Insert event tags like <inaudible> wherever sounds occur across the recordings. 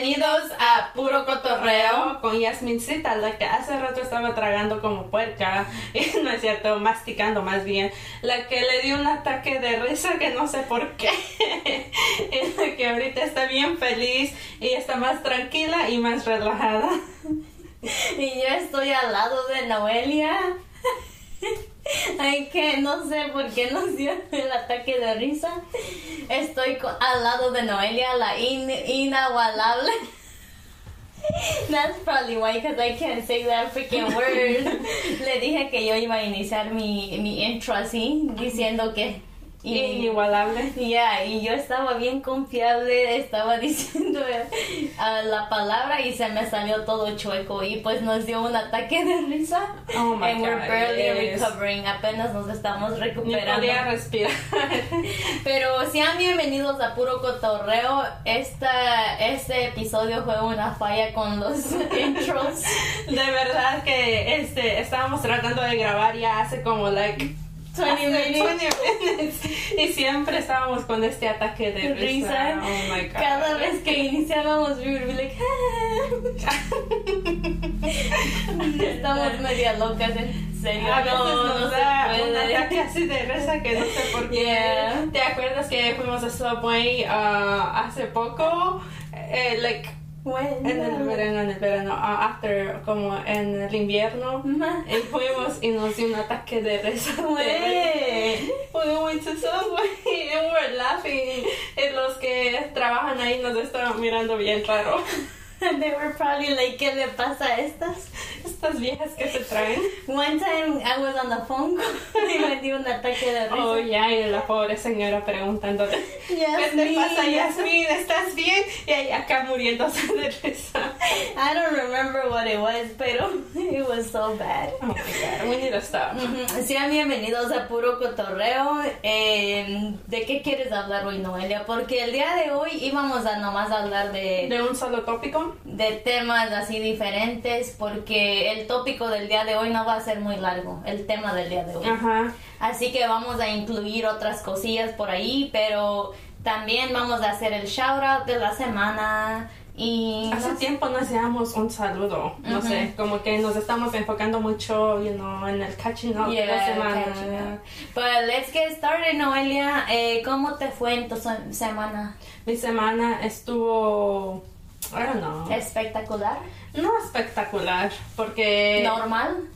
Bienvenidos a Puro Cotorreo con Yasmincita, la que hace rato estaba tragando como puerca, <laughs> y no es cierto, masticando más bien, la que le dio un ataque de risa que no sé por qué, <laughs> y la que ahorita está bien feliz y está más tranquila y más relajada. Y yo estoy al lado de Noelia. <laughs> <laughs> Ay, que no sé por qué nos dio el ataque de risa. Estoy al lado de Noelia, la in inagualable. <laughs> That's probably why, because I can't say that freaking word. <laughs> Le dije que yo iba a iniciar mi, mi intro así, diciendo que... Inigualable. <laughs> Ya, y yo estaba bien confiable, estaba <laughs> diciendo ah, la palabra y se me salió todo chueco y pues nos dio un ataque de risa. Oh my and we're God, barely yes. recovering, apenas nos estamos Ni recuperando. podía respirar. <laughs> Pero sean bienvenidos a Puro Cotorreo. Esta, este episodio fue una falla con los intros. De verdad que este estábamos tratando de grabar ya hace como like 20 hace minutes. 20 minutes. y siempre estábamos con este ataque de risa. Risa. Oh my god. Cada vez que iniciábamos, we would be like, <laughs> Estamos media locas, en serio. A veces no, nos no da se un ataque así de risa que no sé por qué. Yeah. ¿Te acuerdas que fuimos a Subway ah, hace poco? Eh, like, When- en el verano, en el verano, ah, after, como en el invierno. Ajá. Y fuimos y nos dio un ataque de risa. We went to Subway and we're laughing. Y los que trabajan ahí nos estaban mirando bien raro. <laughs> They were probably like, ¿qué le pasa a estas? Estas viejas que se traen. One time I was on the phone <laughs> y me dio un ataque de risa. Oh, ya, y la pobre señora preguntándole. ¿Qué te pasa, Yasmin? ¿Estás bien? Y ahí acá muriéndose <laughs> de risa. I don't remember what it was, pero <laughs> it was so bad. Oh my god, we need to stop. Ujú. Sean bienvenidos a Puro Cotorreo. Eh, ¿De qué quieres hablar hoy, Noelia? Porque el día de hoy íbamos a nomás hablar de, ¿De un solo tópico? de temas así diferentes, porque el tópico del día de hoy no va a ser muy largo, el tema del día de hoy. Ajá. Así que vamos a incluir otras cosillas por ahí, pero también vamos a hacer el shout out de la semana. Y Hace tiempo no hacíamos un saludo, no sé, como que nos estamos enfocando mucho, you know, en el catching up de la semana. But let's get started, Noelia. Eh, ¿Cómo te fue en tu se- semana? Mi semana estuvo, I don't know, ¿Espectacular? No espectacular, porque ¿Normal?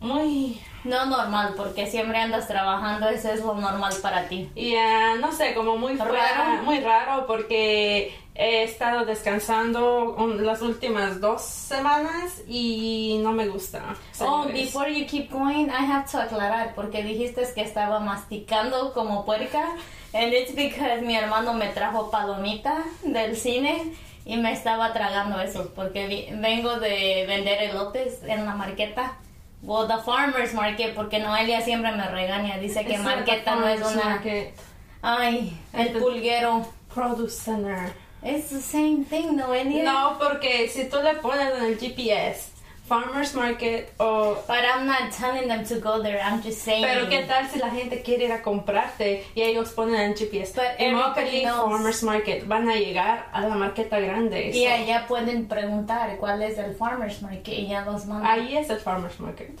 muy, No normal, porque siempre andas trabajando, eso es lo normal para ti. y ah, no sé, como muy ¿Raro? fuera, muy raro, porque he estado descansando las últimas dos semanas y no me gusta. Oh, before you keep going, I have to aclarar, porque dijiste que estaba masticando como puerca, and it's because mi hermano me trajo palomita del cine y me estaba tragando eso, porque vi- vengo de vender elotes en la marqueta. Well, the farmer's market, porque Noelia siempre me regaña, dice que marqueta no es una... market, Ay, el Entonces- pulguero. Produce Center. It's the same thing, Noelia. No, porque si tú le pones en el GPS Farmers Market o... But I'm not telling them to go there, I'm just saying. Pero qué tal si la gente quiere ir a comprarte y ellos ponen en GPS But everybody Immokalee knows. Farmers Market van a llegar a la marqueta grande. Y so- allá pueden preguntar cuál es el farmer's market y ya los mandan. Ahí es el Farmers Market. <laughs>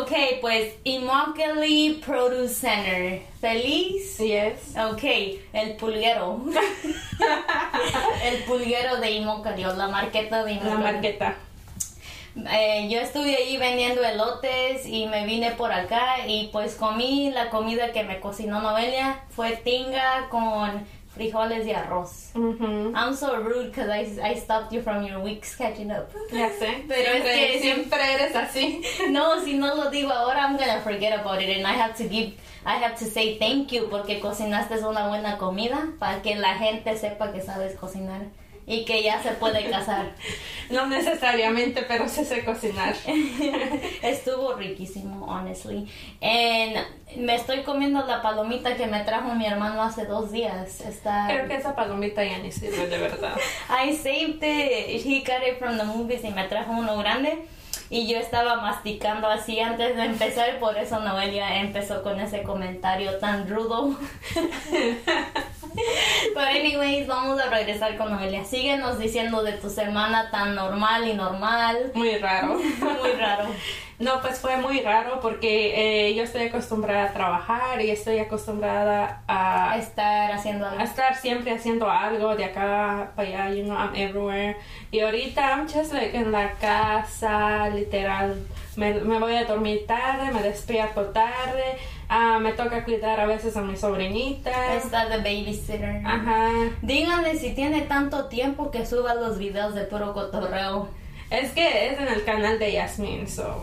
Ok, pues Immokalee Produce Center. ¿Feliz? Yes. Ok, el pulguero. <laughs> el pulguero de Immokalee, la marqueta de La Immokalee. marqueta. Eh, yo estuve ahí vendiendo elotes y me vine por acá y pues comí la comida que me cocinó Noelia. Fue tinga con frijoles y arroz. I'm so rude because I, I stopped you from your weeks catching up. Ya sé. Pero es que siempre eres así. <laughs> No, si no lo digo ahora, I'm gonna forget about it and I have to give, I have to say thank you porque cocinaste una buena comida para que la gente sepa que sabes cocinar y que ya se puede casar. <laughs> No necesariamente, pero sí sé cocinar. <laughs> Estuvo riquísimo, honestly. And me estoy comiendo la palomita que me trajo mi hermano hace dos días. Está. Creo que esa palomita ya ni sirve de verdad. I saved it. He got it from the movies y me trajo uno grande. Y yo estaba masticando así antes de empezar, por eso Noelia empezó con ese comentario tan rudo. <laughs> But anyways, vamos a regresar con Noelia. Síguenos diciendo de tu semana tan normal y normal. Muy raro. <laughs> Muy raro. No, pues fue muy raro porque eh, yo estoy acostumbrada a trabajar y estoy acostumbrada a, Estar haciendo a algo. estar siempre haciendo algo de acá para allá, you know, I'm everywhere. Y ahorita I'm just like en la casa, literal. Me, me voy a dormir tarde, me despierto tarde, ah, me toca cuidar a veces a mi sobrinita. Está de babysitter. Ajá. Díganle si tiene tanto tiempo que suba los videos de puro cotorreo. Es que es en el canal de Yasmin, so.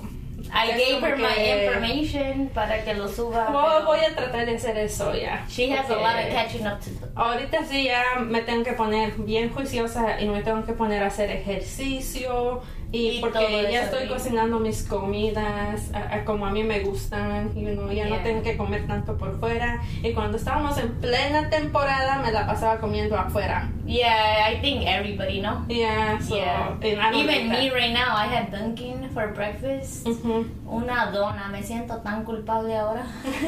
I gave her my information para que lo suba. Voy, voy a tratar de hacer eso ya. She has a lot of catching up to do. Ahorita sí ya me tengo que poner bien juiciosa y me tengo que poner a hacer ejercicio y, porque ya estoy cocinando mis comidas a- a como a mí me gustan you know, ya no tengo que comer tanto por fuera y cuando estábamos en plena temporada me la pasaba comiendo afuera Yeah, I think everybody, no? yeah, so, yeah. don't Even me right now, I had Dunkin' for breakfast. Una dona, me siento tan culpable ahora.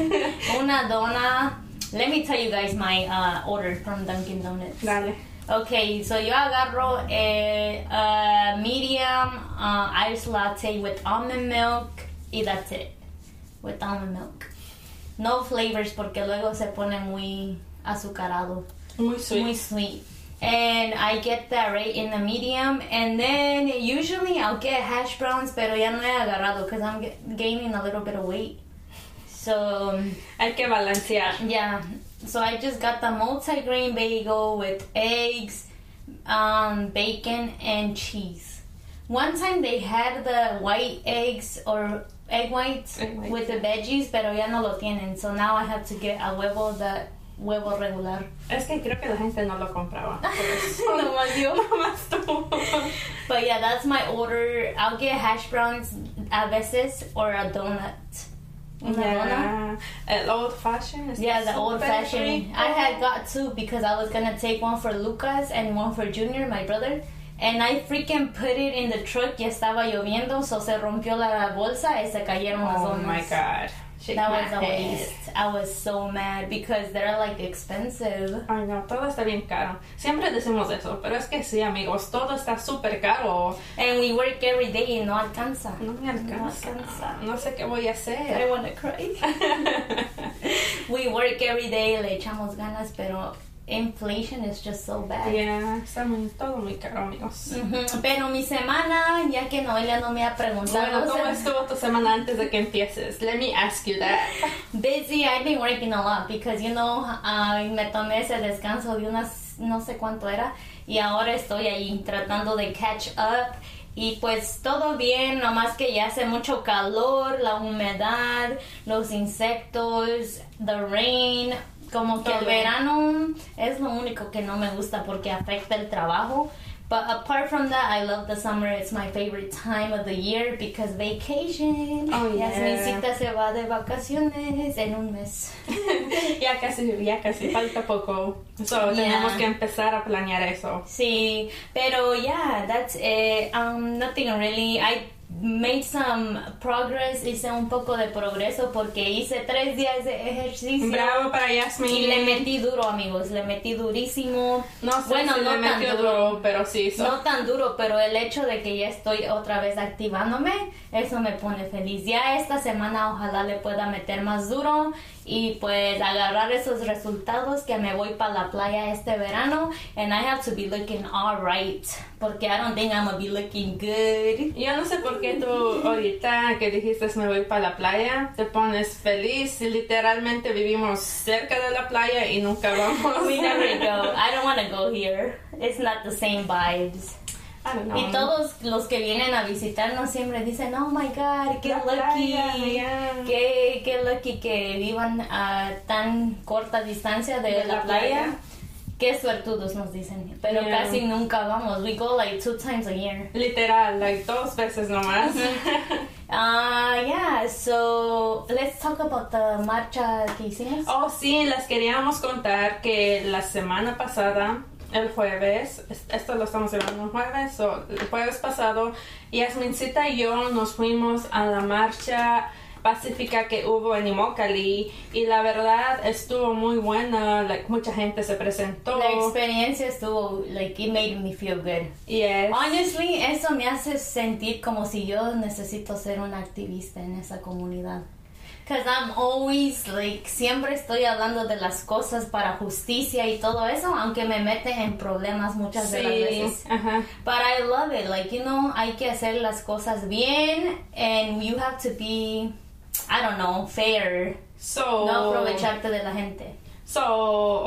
<laughs> Una dona. Let me tell you guys my uh, order from Dunkin' Donuts. dale Okay, so yo agarro a, a medium uh, ice latte with almond milk y that's it. With almond milk. No flavors porque luego se pone muy azucarado. muy sweet Muy sweet. And I get that right in the medium. And then usually I'll get hash browns, pero ya no he agarrado because I'm gaining a little bit of weight. So, hay que balancear yeah. So I just got the multi-grain bagel with eggs, um, bacon, and cheese. One time they had the white eggs or egg whites Egg whites, with the veggies, pero ya no lo tienen. So now I have to get a huevo, the huevo regular. es que creo que la gente no lo compraba <laughs> eso. Nomás yo. Nomás tú. But yeah, that's my order. I'll get hash browns a veces or a donut. Yeah, el old fashioned. Yeah, the old fashioned. I had got two because I was gonna take one for Lucas and one for Junior, my brother. And I freaking put it in the truck. Ya estaba lloviendo, so se rompió la bolsa y se cayeron las Oh my god. Shake That was a waste. I was so mad because they're like expensive. Ay no, todo está bien caro. Siempre decimos eso, pero es que sí, amigos, todo está súper caro. And we work every day y no alcanza. No me alcanza. alcanza. No sé qué voy a I hacer. wanna cry. <laughs> we work every day, le echamos ganas, pero inflation is just so bad. yeah, está muy, todo muy caro, amigos. Pero mi semana, ya que Noelia no me ha preguntado, Bueno, ¿cómo se- estuvo tu semana antes de que empieces? Let me ask you that. busy. I've been working a lot because you know, ah, me tomé ese descanso de unas no sé cuánto era y ahora estoy ahí tratando de catch up. Y pues todo bien, nomás que ya hace mucho calor, la humedad, los insectos, the rain, como que el verano es lo único que no me gusta porque afecta el trabajo. But apart from that, I love the summer. It's my favorite time of the year because vacation. Oh, yeah. Yasmincita se va de vacaciones en un mes. <laughs> ya casi, ya casi, falta poco. So, Yeah. tenemos que empezar a planear eso. Sí, pero yeah, that's it. Um, nothing really. I made some progress, hice un poco de progreso porque hice tres días de ejercicio. Bravo para Yasmin. Y le metí duro, amigos, le metí durísimo. No sé bueno, si no le tan metió duro. duro, pero sí. No tan duro, pero el hecho de que ya estoy otra vez activándome, eso me pone feliz. Ya esta semana ojalá le pueda meter más duro y pues agarrar esos resultados que me voy para la playa este verano and I have to be looking alright porque I don't think I'm gonna be looking good. Yo no sé por qué tú ahorita que dijiste me voy para la playa, te pones feliz. Literalmente vivimos cerca de la playa y nunca <laughs> vamos. We never <laughs> go. I don't want to go here. It's not the same vibes. Y todos los que vienen a visitarnos siempre dicen, oh my god, qué La lucky, playa, yeah. qué, qué lucky que vivan a tan corta distancia de, De la, la playa. playa. Qué suertudos nos dicen, pero Yeah. casi nunca vamos. We go like two times a year. Literal, like dos veces nomás. <laughs> Ah, yeah, so let's talk about the marcha que hicimos. Oh, sí, les queríamos contar que la semana pasada, el jueves, es- esto lo estamos grabando el jueves, so, el jueves pasado, Yasmincita y yo nos fuimos a la marcha pacífica que hubo en Immokalee y la verdad estuvo muy buena, like, mucha gente se presentó. La experiencia estuvo, like, it made me feel good. Yes. Honestly, eso me hace sentir como si yo necesito ser una activista en esa comunidad. Because I'm always, like, siempre estoy hablando de las cosas para justicia y todo eso, aunque me mete en problemas muchas de las veces. ajá. But I love it. Like, you know, hay que hacer las cosas bien and you have to be, I don't know, fair. So, No aprovecharte de la gente. So,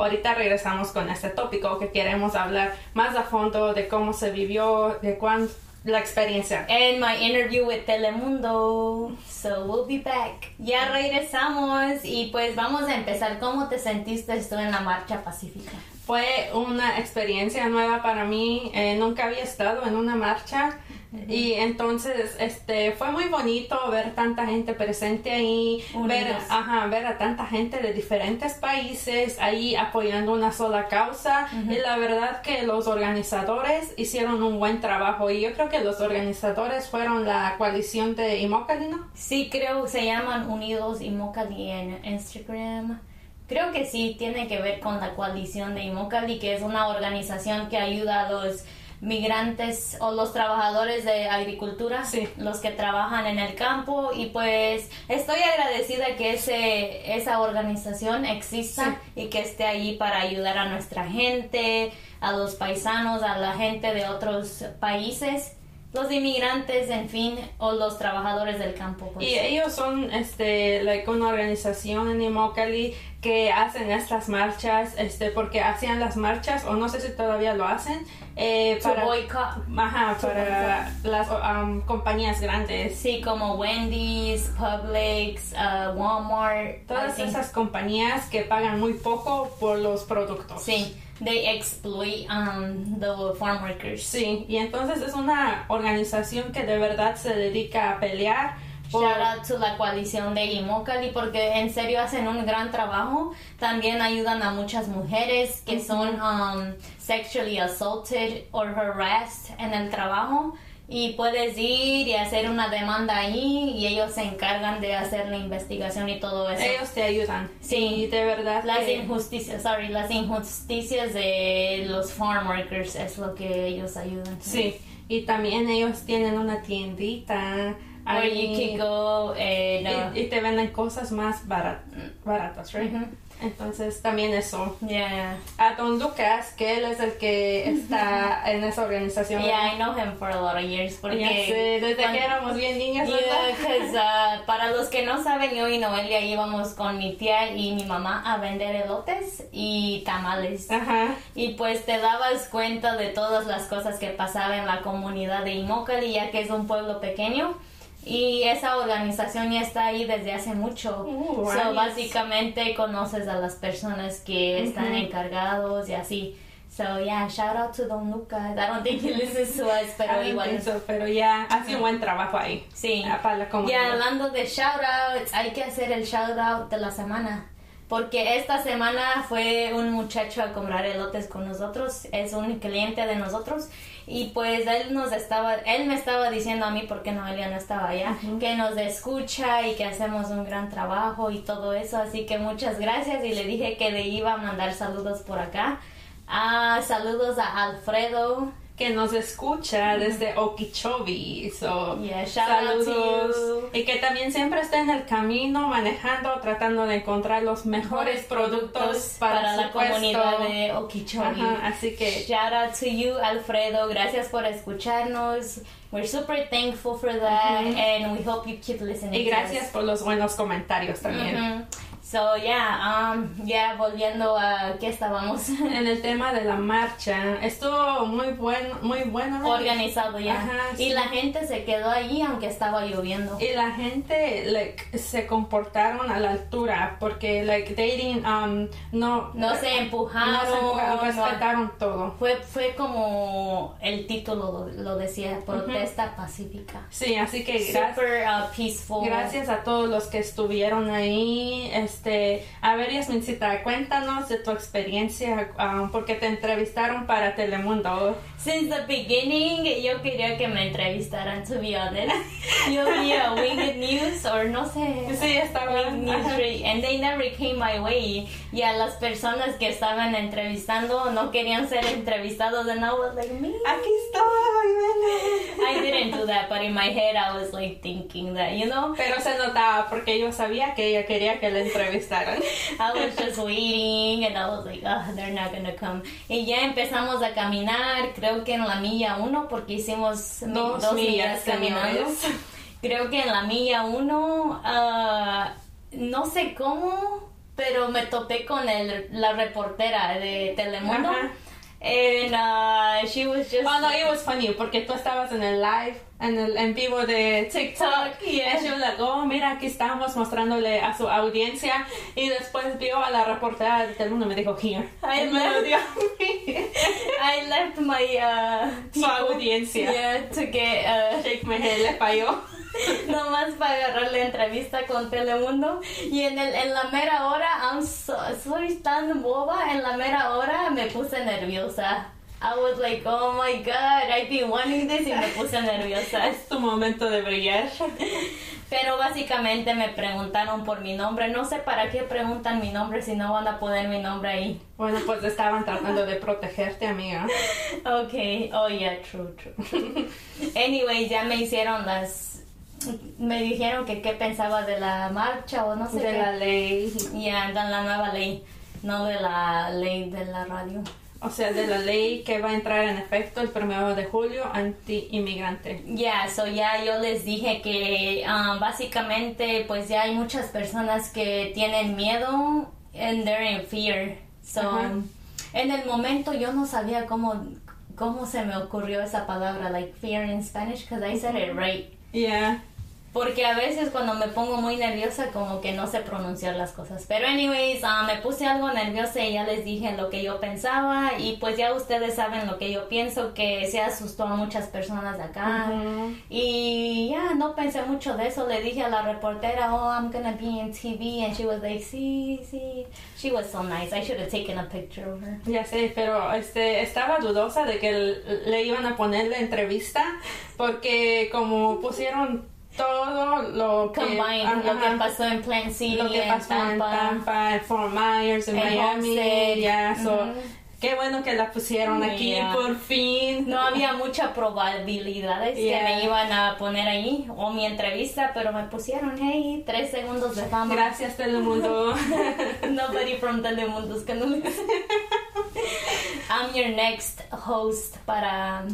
ahorita regresamos con este tópico que queremos hablar más a fondo de cómo se vivió, de cuán la experiencia. And my interview with Telemundo. So we'll be back. Ya regresamos y pues vamos a empezar. ¿Cómo te sentiste tú en la marcha pacífica? Fue una experiencia nueva para mí. eh, nunca había estado en una marcha y entonces este fue muy bonito ver tanta gente presente ahí, ver, Unidos. ajá, ver a tanta gente de diferentes países ahí apoyando una sola causa y la verdad que los organizadores hicieron un buen trabajo y yo creo que los organizadores fueron la coalición de Immokalee, ¿no? Sí, creo se llaman Unidos Immokalee en Instagram. Creo que sí, tiene que ver con la coalición de Immokalee, que es una organización que ayuda a los migrantes o los trabajadores de agricultura, Sí. los que trabajan en el campo y pues estoy agradecida que ese esa organización exista y que esté allí para ayudar a nuestra gente, a los paisanos, a la gente de otros países, los inmigrantes, en fin, o los trabajadores del campo. pues. Y ellos son este like una organización en Immokalee que hacen estas marchas este porque hacían las marchas o no sé si todavía lo hacen eh, To para boycott. ajá, para las um, compañías grandes Sí, como Wendy's, Publix, uh, Walmart. todas esas compañías que pagan muy poco por los productos Sí, they exploit um, the farm workers. Sí, y entonces es una organización que de verdad se dedica a pelear Shout out to la coalición de Immokalee porque en serio hacen un gran trabajo. También ayudan a muchas mujeres que son um, sexually assaulted or harassed en el trabajo. Y puedes ir y hacer una demanda ahí y ellos se encargan de hacer la investigación y todo eso. ellos te ayudan. Sí. y de verdad Las que- injusticias, sorry, las injusticias de los farm workers es lo que ellos ayudan. Sí, y también ellos tienen una tiendita Where ahí you can go and, uh, y, y te venden cosas más barat- baratas, right? Entonces también eso. yeah. A Don Lucas, que él es el que está <laughs> en esa organización. Yeah, I know him for a lot of years porque sé, desde cuando- que éramos bien. 'cause, <laughs> uh, para los que no saben, yo y Noelia íbamos con mi tía y mi mamá a vender elotes y tamales. Ajá. Y pues te dabas cuenta de todas las cosas que pasaban en la comunidad de Immokalee, ya que es un pueblo pequeño. Y esa organización ya está ahí desde hace mucho. Uh, so, básicamente conoces a las personas que están Ujú. encargados y así. So, yeah, shout out to Don Lucas. I don't think he listens to us, <laughs> pero igual. so, pero ya hace un buen trabajo ahí. Sí. Para la Y hablando de shoutouts, hay que hacer el shoutout de la semana. Porque esta semana fue un muchacho a comprar elotes con nosotros, es un cliente de nosotros y pues él nos estaba, él me estaba diciendo a mí porque Noelia no estaba allá, que nos escucha y que hacemos un gran trabajo y todo eso, así que muchas gracias. Y le dije que le iba a mandar saludos por acá. Ah, saludos a Alfredo, que nos escucha desde Okeechobee. So, Yeah, saludos. Y que también siempre está en el camino manejando, tratando de encontrar los mejores productos para, la puesto. comunidad de Okeechobee. Ajá, así que Shout out to you, Alfredo. Gracias por escucharnos. We're super thankful for that, and we hope you keep listening. y to gracias us. por los buenos comentarios también. So yeah, um, ya volviendo a qué estábamos <laughs> En el tema de la marcha, estuvo muy bueno, muy bueno. ¿no? organizado ya, Ajá, y sí. la gente se quedó allí aunque estaba lloviendo. Y la gente like, se comportaron a la altura porque like dating um, no No se empujaron, no se empujaron, no- respetaron todo. Fue fue como el título lo, lo decía, protesta pacífica. Sí, así que gracias. Super uh, peaceful. Gracias a todos los que estuvieron ahí. Este, a ver, Yasmincita, cuéntanos de tu experiencia, um, porque te entrevistaron para Telemundo. Since the beginning, yo quería que me entrevistaran, to be honest. Yo vi a Winged News, or no sé. Sí, estaba. Winged News, and they never came my way. Y a las personas que estaban entrevistando no querían ser entrevistados, and I was like, me. Aquí ven. I didn't do that, but in my head I was like thinking that, you know, Pero se notaba porque yo sabía que ella quería que la entrevistaran. I was just waiting and I was like, oh, they're not gonna come. Y ya empezamos a caminar, creo que en la milla uno, porque hicimos mi- Dos millas, caminando. <laughs> Creo que en la milla uno, ah, no sé cómo, pero me topé con el, la reportera de Telemundo. Ajá. And uh, she was just. Oh, no, it was funny porque tú estabas en el live, en el en vivo de TikTok y Yeah. ella like, oh, mira, aquí estamos mostrándole a su audiencia y después vio a la reportera de Telemundo y me dijo, here. I left-. <laughs> I left my uh, Su audiencia. Yeah, to get uh, Shake my head, le falló. Nomás para agarrar la entrevista con Telemundo y en el en la mera hora I'm so- soy tan boba en la mera hora me puse nerviosa I was like oh my god I've been wanting this y me puse nerviosa <laughs> Es tu momento de brillar. pero básicamente me preguntaron por mi nombre no sé para qué preguntan mi nombre si no van a poner mi nombre ahí Bueno, pues estaban tratando de protegerte, amiga. <laughs> Okay, oh yeah, true, true. <laughs> Anyway, ya me hicieron las... Me dijeron que qué pensaba de la marcha o no sé De qué. la ley. Ya, de la nueva ley, no de la ley de la radio. O sea, de la ley que va a entrar en efecto el primero de julio anti-inmigrante. Ya, so ya yo les dije que ah, básicamente pues ya hay muchas personas que tienen miedo and they're in fear. So, en el momento yo no sabía cómo, cómo se me ocurrió esa palabra, like fear in Spanish, because I said it right. Yeah. Porque a veces cuando me pongo muy nerviosa como que no sé pronunciar las cosas. Pero anyways, ah, me puse algo nerviosa y ya les dije lo que yo pensaba y pues ya ustedes saben lo que yo pienso que se asustó a muchas personas de acá. Ujú. Y ya no pensé mucho de eso. Le dije a la reportera, oh, I'm gonna be in TV and she was like, sí, sí. She was so nice. I should have taken a picture of her. Ya sé, pero este estaba dudosa de que le iban a poner la entrevista porque como pusieron todo lo que, Combined, ajá, lo que pasó en Plant City, lo que en pasó en Tampa. Tampa, en Fort Myers, en En Miami, ya, so, Ujú. qué bueno que la pusieron aquí Yeah. por fin. No había muchas probabilidades que Yeah. me iban a poner ahí o mi entrevista, pero me pusieron, hey, tres segundos de fama. Gracias Telemundo. <laughs> Nobody from Telemundo's gonna listen. <laughs> I'm your next host para...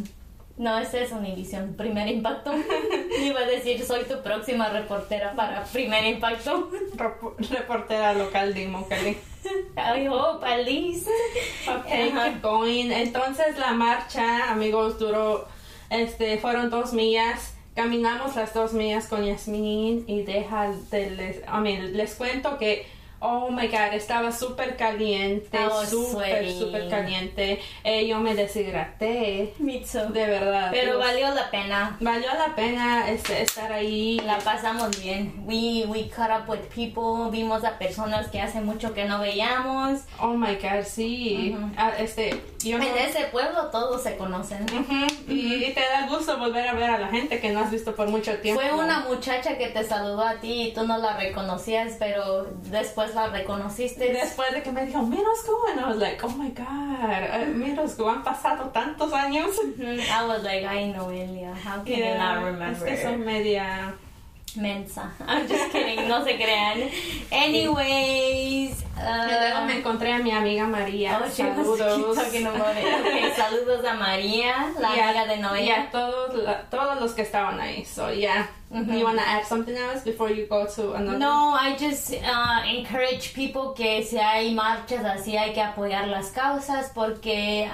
No, ese es Univision, Primer Impacto. <laughs> Iba a decir, soy tu próxima reportera para Primer Impacto. Rep- Reportera local de Immokalee. I hope, at least. Okay, keep going. Entonces la marcha, amigos, duró, este, fueron dos millas. Caminamos las dos millas con Yasmin y deja de les, I mean, les cuento que, oh my god, estaba súper caliente, Oh, súper, súper caliente. Eh, yo me deshidraté, Me too. de verdad. Pero Dios. valió la pena. Valió la pena este, estar ahí. La pasamos bien. We, we caught up with people. Vimos a personas que hace mucho que no veíamos. Oh my god, sí. Ujú. Ah, este, yo no- En ese pueblo todos se conocen. Ujú, y, y te da gusto volver a ver a la gente que no has visto por mucho tiempo. Fue una muchacha que te saludó a ti y tú no la reconocías, pero después la reconociste. Después de que me dijo, school, and I was like, oh my god, middle school, han pasado tantos años. I was like, I know Elia. How can you not remember? Es que son media... Mensa. <laughs> I'm just kidding. No se crean. Anyways. Y luego me Uh, encontré a mi amiga María. oh, Saludos. Okay, <laughs> saludos a María, la Y a- amiga de y Noé. a todos, la- todos los que estaban ahí. So, yeah. Ujú. You want to add something else before you go to another? No, I just uh, encourage people que si hay marchas así hay que apoyar las causas porque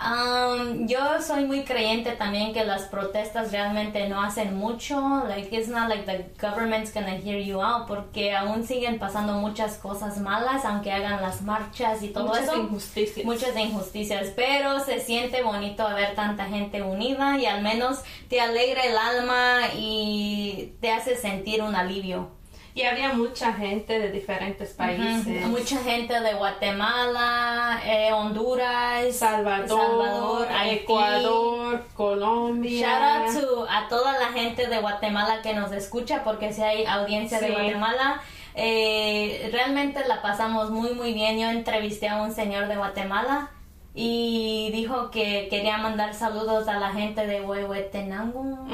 um, yo soy muy creyente también que las protestas realmente no hacen mucho. Like it's not like the government's gonna hear you out porque aún siguen pasando muchas cosas malas aunque hagan las marchas y todo Muchas eso. injusticias. Muchas injusticias, pero se siente bonito ver tanta gente unida y al menos te alegra el alma y te hace sentir un alivio. Y había mucha gente de diferentes países. Mucha gente de Guatemala, eh, Honduras, Salvador, Salvador, Haití. Ecuador, Colombia. Shout out to a toda la gente de Guatemala que nos escucha, porque si hay audiencia de. Guatemala, eh, realmente la pasamos muy muy bien. Yo entrevisté a un señor de Guatemala y dijo que quería mandar saludos a la gente de Huehuetenango,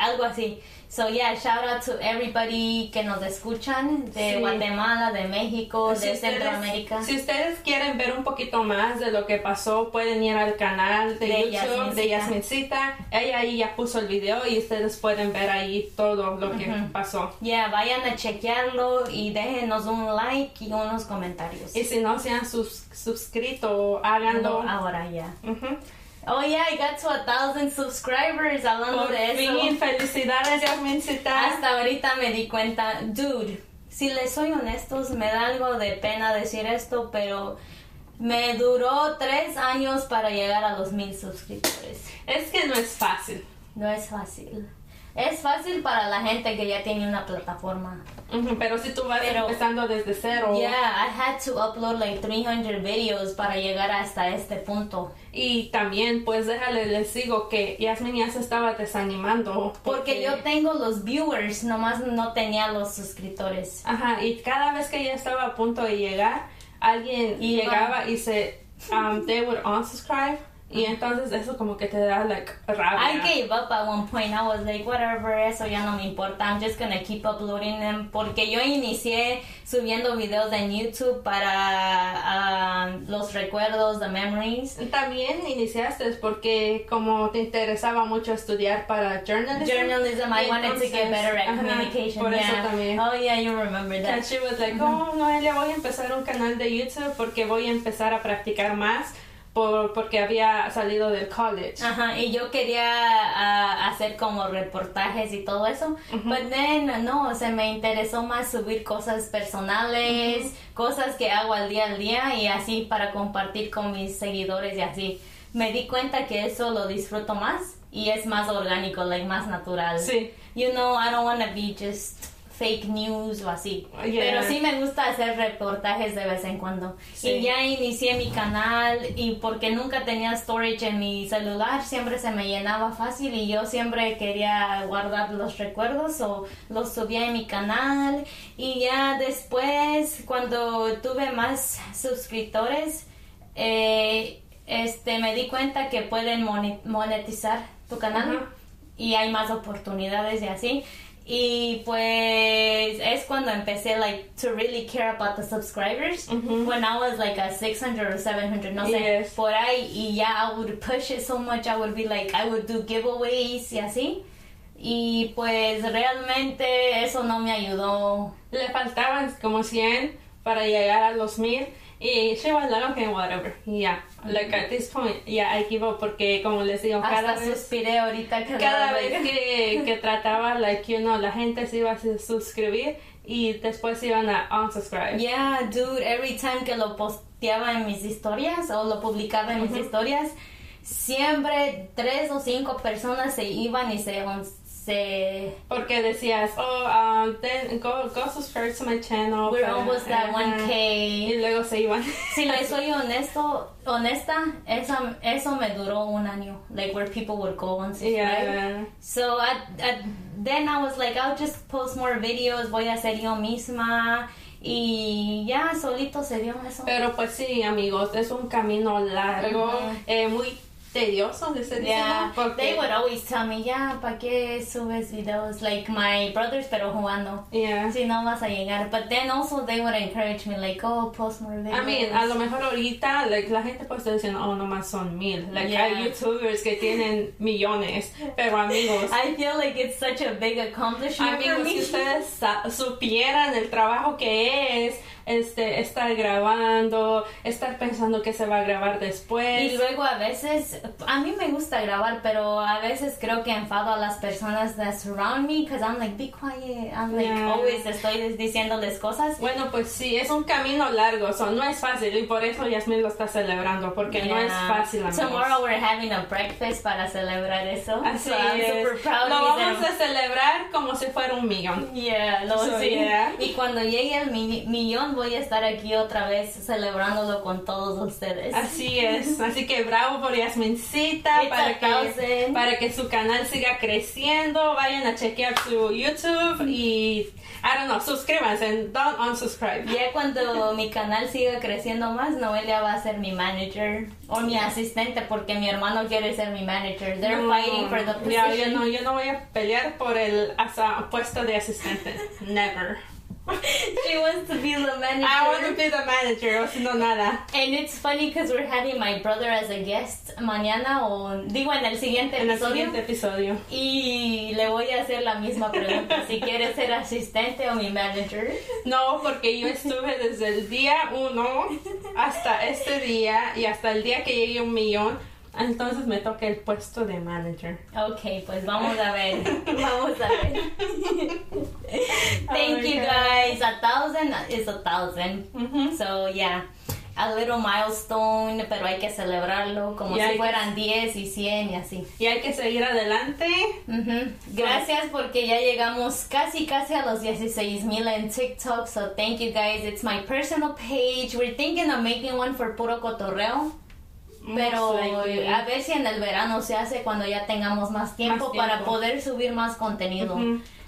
algo así. So yeah, shout out to everybody que nos escuchan de Sí. Guatemala, de México, Si de ustedes- Centroamérica. Si ustedes quieren ver un poquito más de lo que pasó, pueden ir al canal de, De YouTube Yasmincita. de Yasmincita. Ella ahí ya puso el video y ustedes pueden ver ahí todo lo que pasó. Yeah, vayan a chequearlo y déjenos un like y unos comentarios. Y si no se han sus- suscrito, háganlo. Ahora ya. Oh yeah, I got to a thousand subscribers hablando Por de eso. fin, felicidades Yasmincita. Hasta ahorita me di cuenta, dude, si les soy honestos, me da algo de pena decir esto, pero me duró tres años para llegar a los mil suscriptores. Es que no es fácil. No es fácil. Es fácil para la gente que ya tiene una plataforma. Ujú, Pero si tú vas Pero- empezando desde cero Yeah, I had to upload like 300 videos para llegar hasta este punto. y también pues déjale les digo que Yasmin ya se estaba desanimando Porque yo tengo los viewers, nomás no tenía los suscriptores. Ajá, y cada vez que ella estaba a punto de llegar, alguien Iba. llegaba y se, um, they would unsubscribe, y entonces eso como que te da, like, rabia. I gave up at one point. I was like, whatever, eso ya no me importa. I'm just gonna keep uploading them. Porque yo inicié subiendo videos en YouTube para um, los recuerdos, the memories. También iniciaste porque como te interesaba mucho estudiar para journalism. Journalism, I wanted to get better at communication. Por eso yeah. también. Oh, yeah, you remember And that. she was like, oh, Noelia, voy a empezar un canal de YouTube porque voy a empezar a practicar más por, porque había salido del college. Ajá, y yo quería ah, hacer como reportajes y todo eso, but then no, se me interesó más subir cosas personales, cosas que hago al día al día y así para compartir con mis seguidores y así. Me di cuenta que eso lo disfruto más y es más orgánico, like más natural. Sí. You know, I don't want to be just fake news o así. Yeah. Pero sí me gusta hacer reportajes de vez en cuando. Sí. Y ya inicié mi canal y porque nunca tenía storage en mi celular, siempre se me llenaba fácil y yo siempre quería guardar los recuerdos o los subía en mi canal. Y ya después, cuando tuve más suscriptores, eh, este, me di cuenta que pueden monetizar tu canal y hay más oportunidades y así. Y pues es cuando empecé like to really care about the subscribers. Ujú. When I was like a 600 or 700, no sé, Yes. por ahí y ya I would push it so much, I would be like I would do giveaways y así. Y pues realmente eso no me ayudó. Le faltaban como 100 para llegar a los 1000 y she was like, okay, whatever. Yeah, like at this point, yeah, I give up porque como les digo, cada Hasta vez, suspiré ahorita que cada vez que, que <laughs> trataba, like, you know, la gente se iba a suscribir y después se iban a unsubscribe. Yeah, dude, every time que lo posteaba en mis historias o lo publicaba en mis historias, siempre tres o cinco personas se iban y se... se Porque decías, oh, um, then go, go subscribe to my channel. we're para- almost at ajá. 1K. Y luego se iban. Si le <laughs> soy honesto, honesta, eso, eso me duró un año. Like where people would go and subscribe. Yeah. So at, at, then I was like, I'll just post more videos, voy a ser yo misma. Y ya solito se dio eso. Pero pues sí, amigos, es un camino largo, eh, muy tedioso, les he Yeah, porque they would always tell me, yeah, ¿para qué subes videos? Like my brothers, pero jugando. Yeah. Si no vas a llegar. But then also they would encourage me, like, oh, post more videos. I mean, a lo mejor ahorita like, la gente puede estar diciendo, oh, nomás son mil. Like, Yeah. hay youtubers que tienen millones, pero amigos, I feel like it's such a big accomplishment for amigos, me. si ustedes supieran el trabajo que es este, estar grabando, estar pensando que se va a grabar después. Y luego a veces, a mí me gusta grabar, pero a veces creo que enfado a las personas that surround me, because I'm like, be quiet. I'm like, Yeah. always estoy diciéndoles cosas. Bueno, pues sí, es un camino largo, so, no es fácil y por eso Yasmin lo está celebrando, porque no es fácil. amigos. Tomorrow we're having a breakfast para celebrar eso. Así So I'm es. super proud Lo vamos them. a celebrar como si fuera un millón. Yeah, no, So, sí. yeah. Y cuando llegue el mi- millón voy a estar aquí otra vez celebrándolo con todos ustedes. Así es, <laughs> así que bravo por Yasmincita It's para que, para que su canal siga creciendo. Vayan a chequear su YouTube y, I don't know, suscríbanse, don't unsubscribe. Ya cuando mi canal siga creciendo más, Noelia va a ser mi manager o mi asistente porque mi hermano quiere ser mi manager. They're No, fighting for the position. ya, yo, no, yo no voy a pelear por el puesto de asistente. <laughs> Never. She wants to be the manager. I want to be the manager, o si no, nada. And it's funny because we're having my brother as a guest mañana o digo en el siguiente En el episodio. siguiente episodio. Y le voy a hacer la misma pregunta, si quiere ser asistente o mi manager. No, porque yo estuve desde el día uno hasta este día y hasta el día que llegue a un millón. Entonces me toca el puesto de manager. Ok, pues vamos a ver. <laughs> Vamos a ver. <laughs> Thank Oh my you God. guys. A thousand is a thousand. Ujú. So yeah, a little milestone, pero hay que celebrarlo como Y si que- fueran 10 y 100 y así. Y hay que seguir adelante. Gracias porque ya llegamos casi casi a los 16 mil en TikTok. So thank you guys. It's my personal page. We're thinking of making one for puro cotorreo. Pero likely. a ver si en el verano se hace cuando ya tengamos más tiempo, Más para poder subir más contenido.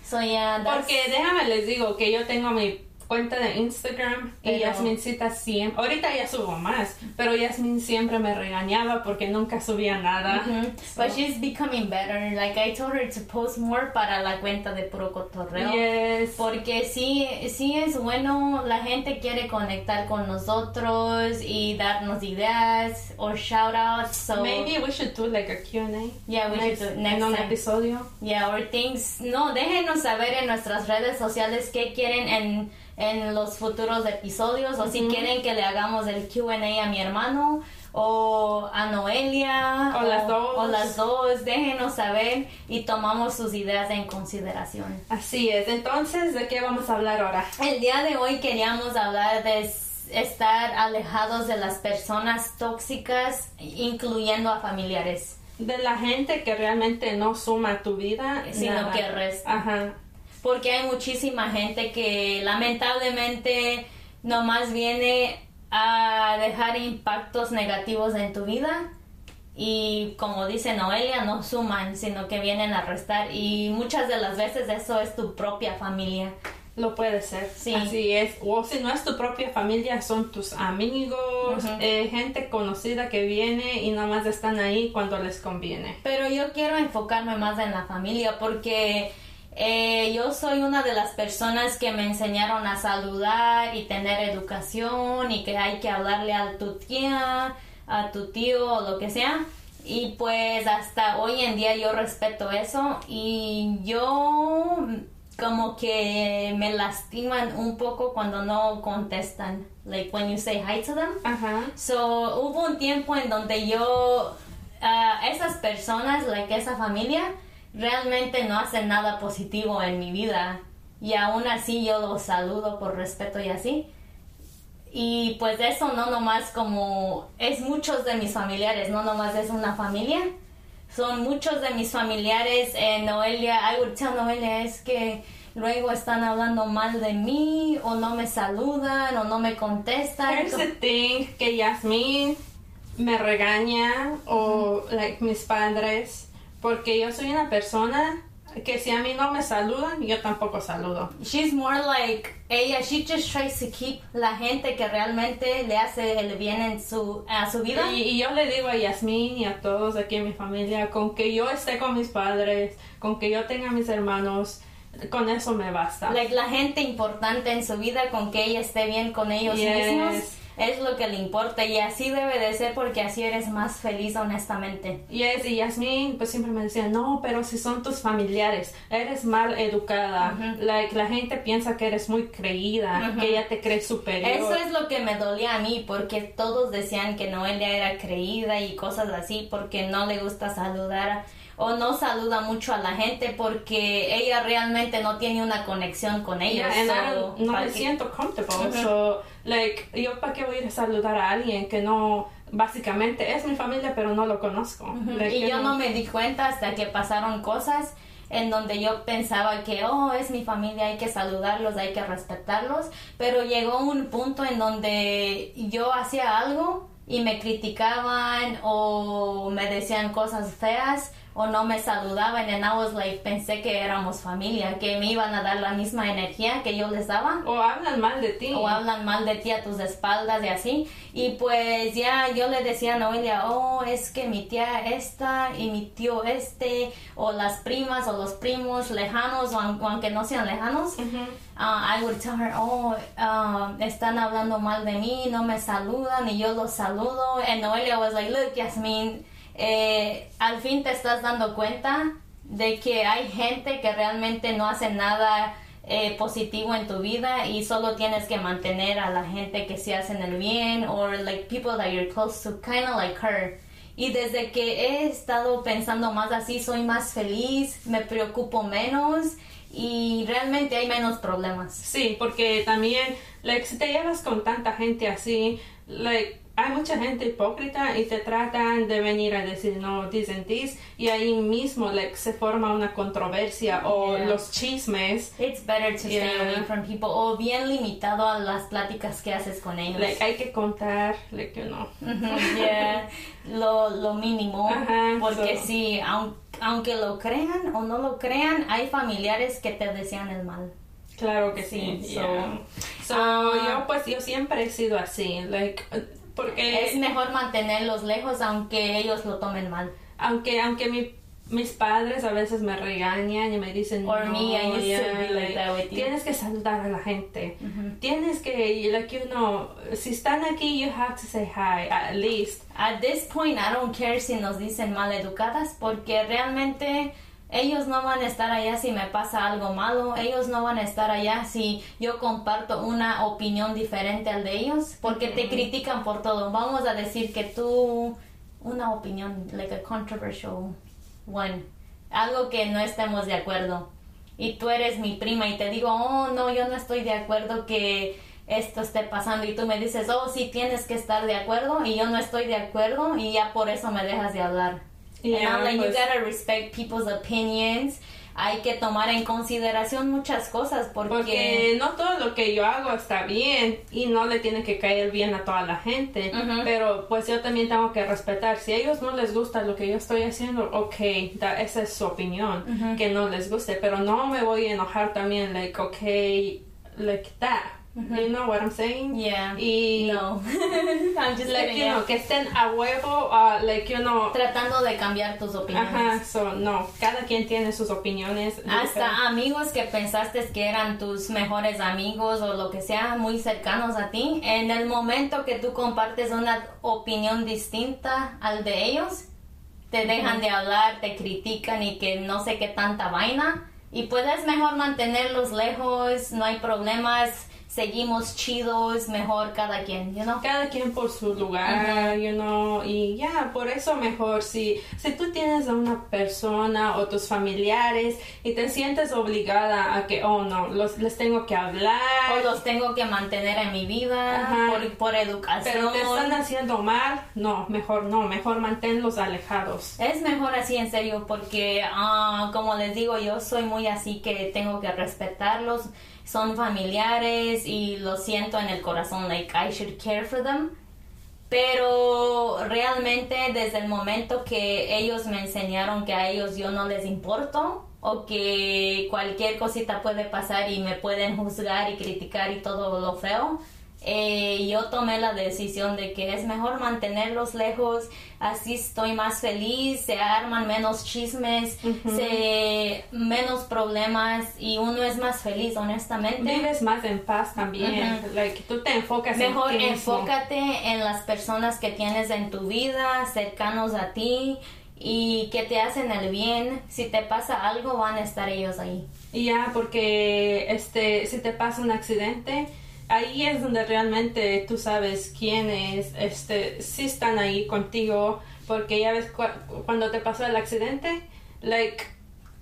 So yeah, Porque déjame les digo que yo tengo mi cuenta de Instagram y Pero- Yasmincita siempre, ahorita ya subo más, pero Yasmin siempre me regañaba porque nunca subía nada. So, But she's becoming better. Like I told her to post more para la cuenta de puro cotorreo. yes. Porque sí, sí es bueno, la gente quiere conectar con nosotros y darnos ideas o shout outs. So Maybe we should do like a Q&A. Yeah, we next, should do next en un time. episodio. Yeah, or things. No, déjenos saber en nuestras redes sociales qué quieren en, en los futuros episodios o si quieren que le hagamos el QA a mi hermano o a Noelia O las dos. o las dos. Déjenos saber y tomamos sus ideas en consideración. Así es. Entonces, ¿de qué vamos a hablar ahora? El día de hoy queríamos hablar de estar alejados de las personas tóxicas, incluyendo a familiares. De la gente que realmente no suma tu vida, Sino nada. que resta. Ajá. Porque hay muchísima gente que lamentablemente nomás viene a dejar impactos negativos en tu vida y como dice Noelia, no suman, sino que vienen a restar y muchas de las veces eso es tu propia familia. Lo puede ser. Sí. Así es. O si no es tu propia familia, son tus amigos, Ujú. eh, gente conocida que viene y nomás están ahí cuando les conviene. Pero yo quiero enfocarme más en la familia porque eh, yo soy una de las personas que me enseñaron a saludar y tener educación y que hay que hablarle a tu tía, a tu tío o lo que sea. Y pues hasta hoy en día yo respeto eso y yo como que me lastiman un poco cuando no contestan. Like when you say hi to them. Ajá. So, hubo un tiempo en donde yo, ah, esas personas, like esa familia, realmente no hacen nada positivo en mi vida. Y aún así yo los saludo por respeto y así. Y pues eso no nomás como, es muchos de mis familiares, no nomás es una familia. Son muchos de mis familiares, eh, Noelia, tell Noelia, es que luego están hablando mal de mí, o no me saludan, o no me contestan. Thing, que Yasmin me regaña o like mis padres porque yo soy una persona que si a mí no me saludan, yo tampoco saludo. She's more like ella. She just tries to keep la gente que realmente le hace el bien en su a su vida. Y, y yo le digo a Yasmin y a todos aquí en mi familia, con que yo esté con mis padres, con que yo tenga mis hermanos, con eso me basta. Like la gente importante en su vida con que ella esté bien con ellos Yes. mismos. Es lo que le importa y así debe de ser porque así eres más feliz honestamente. Y es, y Yasmin pues siempre me decía, no, pero si son tus familiares, eres mal educada, like, la gente piensa que eres muy creída, que ella te cree superior. Eso es lo que me dolía a mí porque todos decían que Noelia era creída y cosas así porque no le gusta saludar o no saluda mucho a la gente porque ella realmente no tiene una conexión con ellos. no me siento comfortable. so, like, yo para qué voy a ir a saludar a alguien que no básicamente es mi familia pero no lo conozco. y yo no me di cuenta hasta que pasaron cosas en donde yo pensaba que, oh, es mi familia, hay que saludarlos, hay que respetarlos, pero llegó un punto en donde yo hacía algo y me criticaban o me decían cosas feas o no me saludaban and I was like pensé que éramos familia que me iban a dar la misma energía que yo les daba. O hablan mal de ti. O hablan mal de ti a tus espaldas y así. Y pues ya yo le decía a Noelia oh es que mi tía esta y mi tío este o las primas o los primos lejanos o, aunque no sean lejanos uh, I would tell her oh uh, están hablando mal de mí no me saludan y yo los saludo. And Noelia was like look Yasmin eh, al fin te estás dando cuenta de que hay gente que realmente no hace nada eh, positivo en tu vida y solo tienes que mantener a la gente que se hacen el bien o like people that you're close to kind of like her. Y desde que he estado pensando más así soy más feliz me preocupo menos y realmente hay menos problemas. Sí porque también like si te llevas con tanta gente así like hay mucha gente hipócrita y te tratan de venir a decir no, dicen this y ahí mismo like, se forma una controversia o los chismes. It's better to stay away from people o bien limitado a las pláticas que haces con ellos. Like, hay que contar, like, you know. <laughs> lo, lo mínimo, porque si, aunque lo crean o no lo crean, hay familiares que te desean el mal. Claro que sí. So, ah. yo pues yo siempre he sido así, like porque es mejor mantenerlos lejos aunque ellos lo tomen mal. Aunque aunque mi, mis padres a veces me regañan y me dicen no, tienes que saludar a la gente. Tienes que like you know, si están aquí you have to say hi at least. At this point I don't care si nos dicen mal educadas porque realmente ellos no van a estar allá si me pasa algo malo, ellos no van a estar allá si yo comparto una opinión diferente al de ellos, porque te critican por todo. Vamos a decir que tú, una opinión, like a controversial one, algo que no estemos de acuerdo, y tú eres mi prima y te digo, oh no, yo no estoy de acuerdo que esto esté pasando y tú me dices, oh sí, tienes que estar de acuerdo y yo no estoy de acuerdo y ya por eso me dejas de hablar. Yeah, and like, you pues gotta respect people's opinions. Hay que tomar en consideración muchas cosas porque... porque no todo lo que yo hago está bien y no le tiene que caer bien a toda la gente. Pero pues yo también tengo que respetar. Si a ellos no les gusta lo que yo estoy haciendo, ok, esa es su opinión, que no les guste. Pero no me voy a enojar también, like, ok, like that. You know what I'm saying? Yeah. Y no. <laughs> I'm just like, you know, que estén a huevo, uh, like, you know. Tratando de cambiar tus opiniones. Ajá, so, no. Cada quien tiene sus opiniones. Hasta amigos que pensaste que eran tus mejores amigos o lo que sea, muy cercanos a ti, en el momento que tú compartes una opinión distinta al de ellos, te dejan de hablar, te critican y que no sé qué tanta vaina. Y puedes mejor mantenerlos lejos, no hay problemas seguimos chidos, mejor cada quien, you know? Cada quien por su lugar, you know, y ya, por eso mejor si, si tú tienes a una persona o tus familiares y te sientes obligada a que, oh no, los, les tengo que hablar. O los tengo que mantener en mi vida por, por, educación. Pero te están haciendo mal, no, mejor no, mejor manténlos alejados. Es mejor así, en serio, porque, uh, como les digo, yo soy muy así que tengo que respetarlos son familiares y lo siento en el corazón, like I should care for them. Pero realmente desde el momento que ellos me enseñaron que a ellos yo no les importo o que cualquier cosita puede pasar y me pueden juzgar y criticar y todo lo feo, eh, yo tomé la decisión de que es mejor mantenerlos lejos, así estoy más feliz, se arman menos chismes, se menos problemas y uno es más feliz, honestamente. Vives más en paz también, like, tú te enfocas Mejor en enfócate en las personas que tienes en tu vida, cercanos a ti y que te hacen el bien. Si te pasa algo, van a estar ellos ahí. Y Ya, porque este, si te pasa un accidente, ahí es donde realmente tú sabes quiénes este, sí están ahí contigo, porque ya ves cu- cuando te pasó el accidente, like,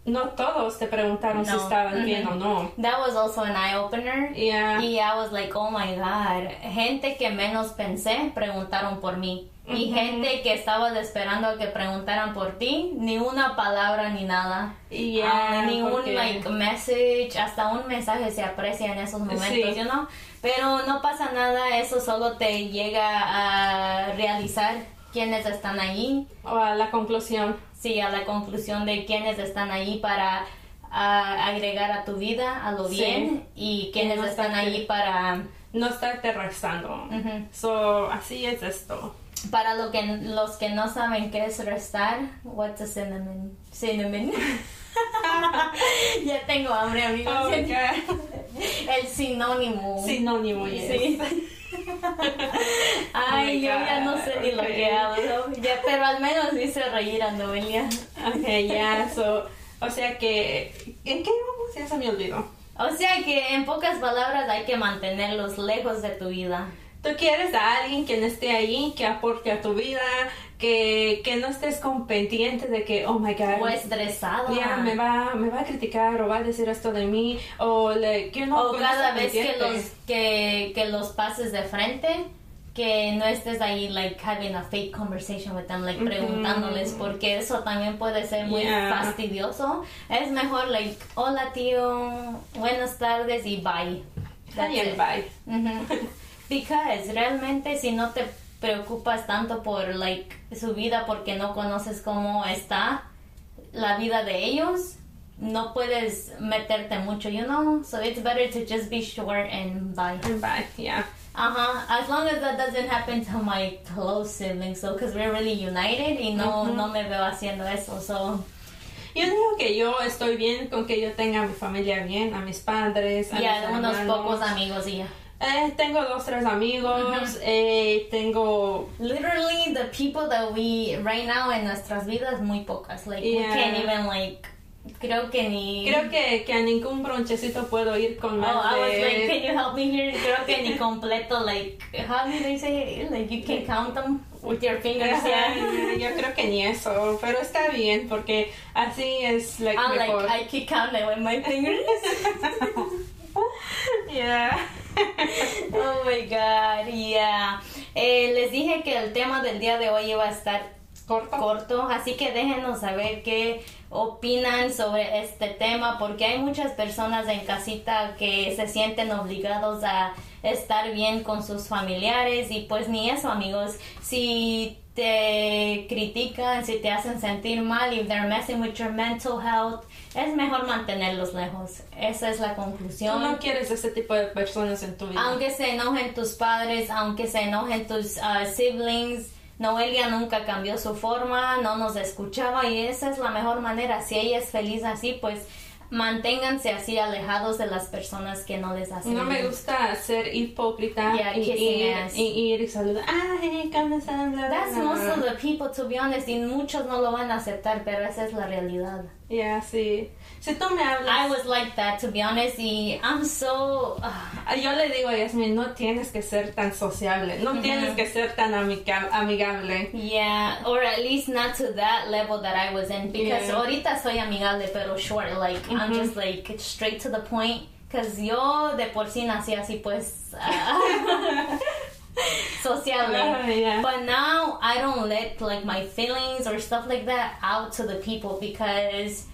no todos te preguntaron si No. estaban bien o no. That was also an eye opener. Yeah. Y I was like, oh my god. Gente que menos pensé preguntaron por mí. Y gente que estabas esperando a que preguntaran por ti, ni una palabra ni nada. Y Ah, ya, ni un like message, hasta un mensaje se aprecia en esos momentos, Sí. you know? Pero no pasa nada, eso solo te llega a realizar quiénes están ahí, o a la conclusión. sí, a la conclusión de quiénes están ahí para ah, agregar a tu vida a lo Sí. bien y quiénes no están ahí para No estarte restando. Ujú. So, así es esto. para lo que los que no saben qué es restar. What's a cinnamon? Cinnamon. <laughs> ya tengo hambre, amigos. Oh. El sinónimo. Sinónimo, yes. Sí. <laughs> Ay, Oh yo ya no sé ni lo que hablo. Ya, pero al menos hice reír a Noelia. Ok, ya, so, o sea que, ¿en qué íbamos? Ya se me olvidó. O sea que en pocas palabras hay que mantenerlos lejos de tu vida. Tú quieres a alguien quien esté ahí, que aporte a tu vida, que, que no estés con pendiente de que, oh my god, O estresado. ya me va, me va a criticar o va a decir esto de mí, o le, que no, o cada vez que los que, que los pases de frente que no estés ahí like having a fake conversation with them like preguntándoles porque eso también puede ser muy Yeah. fastidioso es mejor like hola tío buenas tardes y bye That's bye. Ujú. <laughs> Because realmente si no te preocupas tanto por like su vida porque no conoces cómo está la vida de ellos, no puedes meterte mucho, you know? So it's better to just be short and bye. Bye, yeah. Uh-huh. As long as that doesn't happen to my close siblings, so because we're really united y no, no me veo haciendo eso, so Yo digo que yo estoy bien con que yo tenga a mi familia bien, a mis padres, a ya mis unos pocos amigos y ya. Eh, tengo dos, tres amigos, eh, tengo... Literally, the people that we right now en nuestras vidas muy pocas. Like we can't even like. Creo que ni. Creo que, que a ningún bronchecito puedo ir con Oh, más I was like, can you help me here? Creo que ni <laughs> completo. Like, how do they say? it? Like you can count them with your fingers. Yeah. <laughs> yo creo que ni eso, pero está bien porque así es like, I'm like. I can count it with my fingers. <laughs> Yeah. Oh my god, yeah. Eh, les dije que el tema del día de hoy iba a estar Corto. corto, así que déjenos saber qué opinan sobre este tema, porque hay muchas personas en casita que se sienten obligados a estar bien con sus familiares y pues ni eso amigos, si te critican, si te hacen sentir mal, if they're messing with your mental health, es mejor mantenerlos lejos. Esa es la Tú conclusión. no quieres ese tipo de personas en tu vida. Aunque se enojen tus padres, aunque se enojen tus ah, siblings, Noelia nunca cambió su forma, no nos escuchaba y esa es la mejor manera. Si ella es feliz así, pues manténganse así alejados de las personas que no les hacen No me gusta ser hipócrita Yeah, y, ir, y ir y saludar. Ah, hey, That's most of the people, to be honest, y muchos no lo van a aceptar, pero esa es la realidad. Yeah, sí. Si tú me hablas... I was like that, to be honest, y I'm so... Ah, Yo le digo a Yasmin, no tienes que ser tan sociable, no tienes que ser tan amiga- amigable. Yeah, or at least not to that level that I was in because Yeah. ahorita soy amigable pero short, like I'm just like straight to the point because yo de por sí nací así pues ah, <laughs> <laughs> sociable. Ah, yeah. But now I don't let like my feelings or stuff like that out to the people because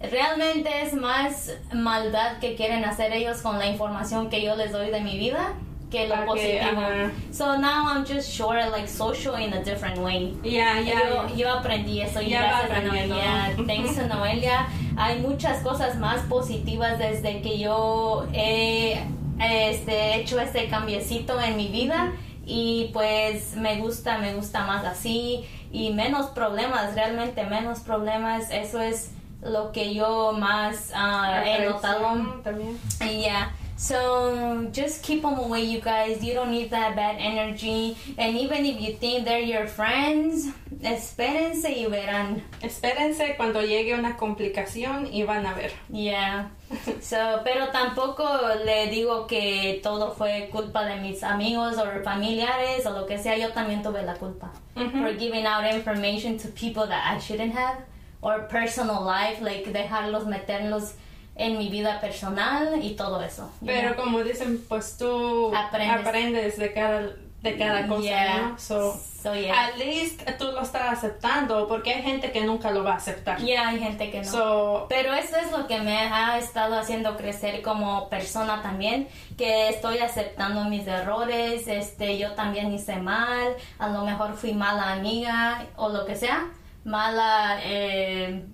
realmente es más maldad que quieren hacer ellos con la información que yo les doy de mi vida que lo Ok, positivo. ajá. So now I'm just short, like social in a different way. Ya, ya. Yo, yo aprendí eso y va gracias a. Noelia, <laughs> thanks to Noelia, hay muchas cosas más positivas desde que yo he este, he hecho este cambiecito en mi vida y pues me gusta, me gusta más así y menos problemas, realmente menos problemas, eso es lo que yo más uh, he notado. También. Yeah. So just keep them away, you guys. You don't need that bad energy. And even if you think they're your friends, espérense y verán. Espérense cuando llegue una complicación y van a ver. Yeah. <laughs> So, pero tampoco le digo que todo fue culpa de mis amigos o familiares o lo que sea. Yo también tuve la culpa. For giving out information to people that I shouldn't have. Or personal life, like dejarlos meterlos en mi vida personal y todo eso. Pero como dicen, pues tú Aprendes. aprendes, de cada de cada cosa, Yeah. ¿no? So, So, yeah. at least tú lo estás aceptando porque hay gente que nunca lo va a aceptar. Yeah, hay gente que no. So, Pero eso es lo que me ha estado haciendo crecer como persona también, que estoy aceptando mis errores, este, yo también hice mal, a lo mejor fui mala amiga o lo que sea, mala eh,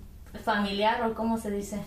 familiar o cómo se dice,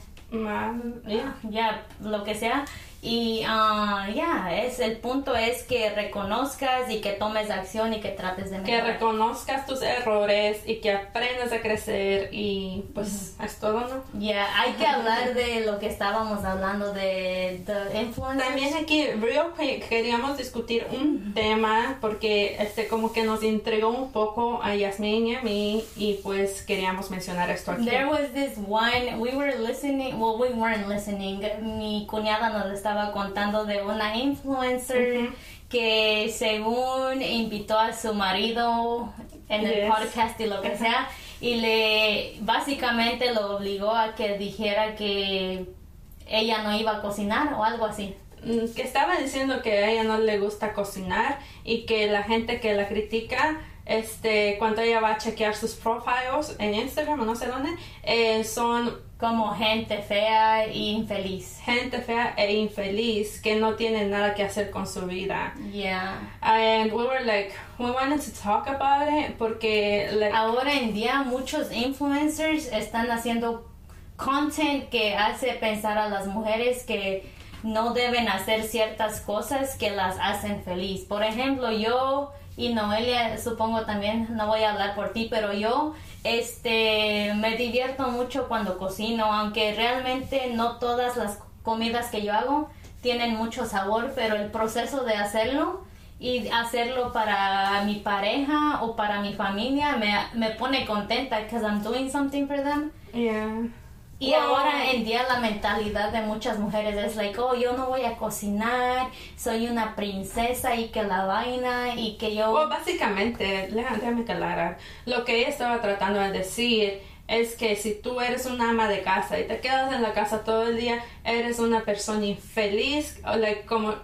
yeah. ya, lo que sea. Y ah, ya, es el punto es que reconozcas y que tomes acción y que trates de que mejorar. reconozcas tus errores y que aprendas a crecer y pues es todo, ¿no? Ya, hay que hablar de lo que estábamos hablando de the influencers. También aquí, real quick, queríamos discutir un tema porque este como que nos intrigó un poco a Yasmin y a mí y pues queríamos mencionar esto aquí. There was this one, we were listening, well, we weren't listening. Mi cuñada nos estaba contando de una influencer que según invitó a su marido en el podcast y lo que sea y le básicamente lo obligó a que dijera que ella no iba a cocinar o algo así. Mm, que estaba diciendo que a ella no le gusta cocinar y que la gente que la critica este cuando ella va a chequear sus profiles en Instagram o no sé dónde eh, son Como gente fea e infeliz. gente fea e infeliz que no tienen nada que hacer con su vida Yeah. and we were like we wanted to talk about it porque like, Ahora en día muchos influencers están haciendo content que hace pensar a las mujeres que no deben hacer ciertas cosas que las hacen feliz. Por ejemplo, yo y Noelia, supongo también, no voy a hablar por ti, pero yo este me divierto mucho cuando cocino, aunque realmente no todas las comidas que yo hago tienen mucho sabor, pero el proceso de hacerlo y hacerlo para mi pareja o para mi familia me, me pone contenta because I'm doing something for them. yeah. Y Wow. ahora en día la mentalidad de muchas mujeres es like, oh, yo no voy a cocinar, soy una princesa y que la vaina y que yo... Well, básicamente, déjame aclarar. Lo que ella estaba tratando de decir es que si tú eres una ama de casa y te quedas en la casa todo el día, eres una persona infeliz, o like, como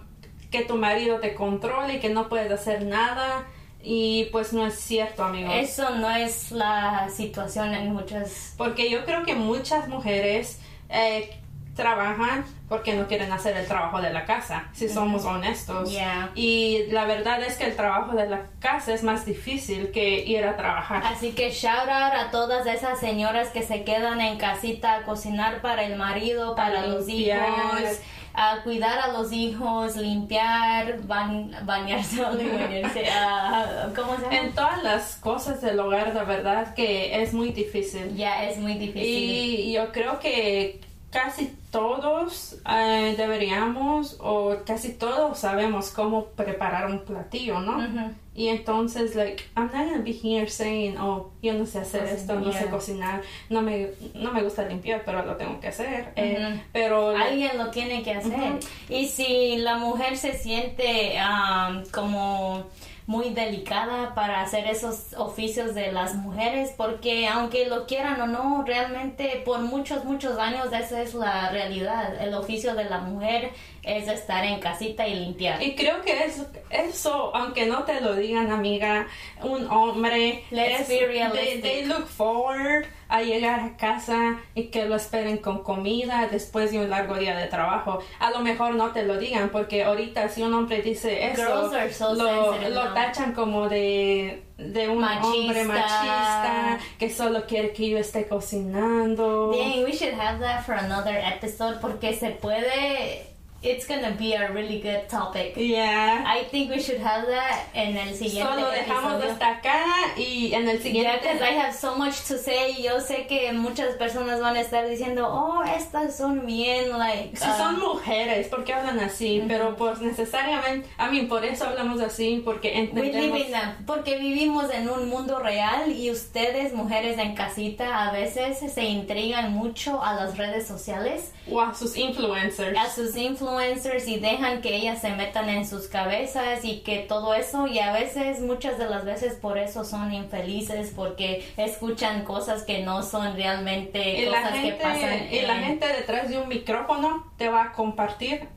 que tu marido te controla y que no puedes hacer nada. Y pues no es cierto, amigos. Eso no es la situación en muchas... Porque yo creo que muchas mujeres eh, trabajan porque no quieren hacer el trabajo de la casa, si somos honestos. Yeah. Y la verdad es que el trabajo de la casa es más difícil que ir a trabajar. Así que shout out a todas esas señoras que se quedan en casita a cocinar para el marido, para A los hijos, a cuidar a los hijos, limpiar, ban- bañarse, bañarse, a- ¿cómo se llama? En todas las cosas del hogar, la verdad que es muy difícil. Ya es muy difícil. Y yo creo que casi todos eh, deberíamos o casi todos sabemos cómo preparar un platillo, ¿no? Ujú. Y entonces, like, I'm not gonna be here saying, oh, yo no sé hacer esto, no sé cocinar, no me, no me gusta limpiar, pero lo tengo que hacer. Eh, pero Alguien lo tiene que hacer. Y si la mujer se siente am, como muy delicada para hacer esos oficios de las mujeres, porque aunque lo quieran o no, realmente por muchos, muchos años esa es la realidad. El oficio de la mujer es estar en casita y limpiar. Y creo que eso, eso, aunque no te lo digan, amiga, un hombre, Let's es- be they, they look forward a llegar a casa y que lo esperen con comida después de un largo día de trabajo. A lo mejor no te lo digan porque ahorita si un hombre dice eso, Girls are so lo, lo tachan como de, de un Machista. hombre machista que solo quiere que yo esté cocinando. Dang, we should have that for another episode porque se puede it's gonna be a really good topic. Yeah. I think we should have that en el siguiente Solo dejamos episodio. hasta acá y en el Yeah, siguiente. because I have so much to say. Yo sé que muchas personas van a estar diciendo, oh, estas son bien, like. Si uh, son mujeres, ¿por qué hablan así? Pero pues necesariamente, a mí por eso hablamos así, porque entendemos. porque vivimos en un mundo real y ustedes, mujeres en casita, a veces se intrigan mucho a las redes sociales, O a sus influencers. a sus influencers y dejan que ellas se metan en sus cabezas y que todo eso y a veces, muchas de las veces por eso son infelices porque escuchan cosas que no son realmente y la cosas que pasan. gente, y la en- gente detrás de un micrófono te va a compartir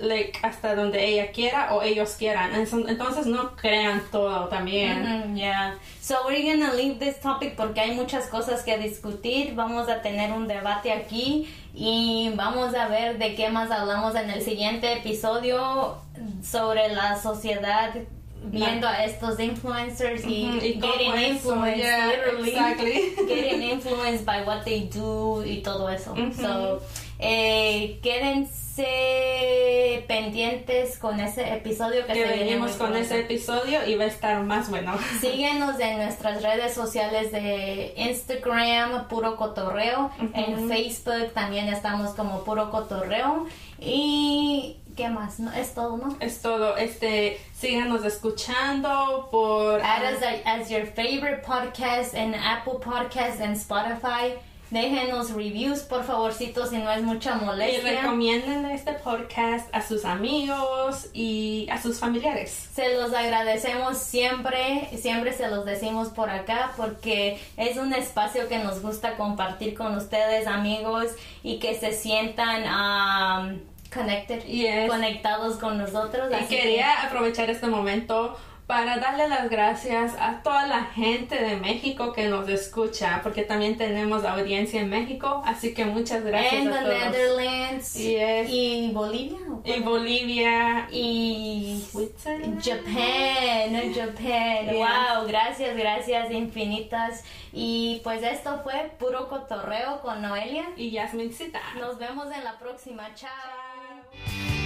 like, hasta donde ella quiera o ellos quieran. Entonces no crean todo también. Mhm, yeah. So we're gonna leave this topic porque hay muchas cosas que discutir. Vamos a tener un debate aquí y vamos a ver de qué más hablamos en el siguiente episodio sobre la sociedad viendo a estos influencers y, getting influenced yeah, literally exactly. getting influenced by what they do y todo eso. So eh, quédense pendientes con ese episodio que, Que se venimos con pronto. ese episodio y va a estar más bueno. <laughs> Síguenos en nuestras redes sociales de Instagram, Puro Cotorreo. En Facebook también estamos como Puro Cotorreo. Y. ¿Qué más? ¿No? Es todo, ¿no? Es todo. Este, síganos escuchando por Add us as your favorite podcast en Apple Podcasts and Spotify. Déjenos reviews, por favorcito, si no es mucha y molestia. recomienden este podcast a sus amigos y a sus familiares. Se los agradecemos siempre, siempre se los decimos por acá porque es un espacio que nos gusta compartir con ustedes amigos y que se sientan um, connected, Yes. conectados con nosotros. Y así que- quería aprovechar este momento para darle las gracias a toda la gente de México que nos escucha, porque también tenemos audiencia en México, así que muchas gracias And a the todos. Netherlands Yes. y Bolivia ¿o Y? Bolivia y Switzerland. Japan, Japan, Yeah. wow, gracias, gracias infinitas. Y pues esto fue puro cotorreo con Noelia. y Yasmincita. Nos vemos en la próxima, chao.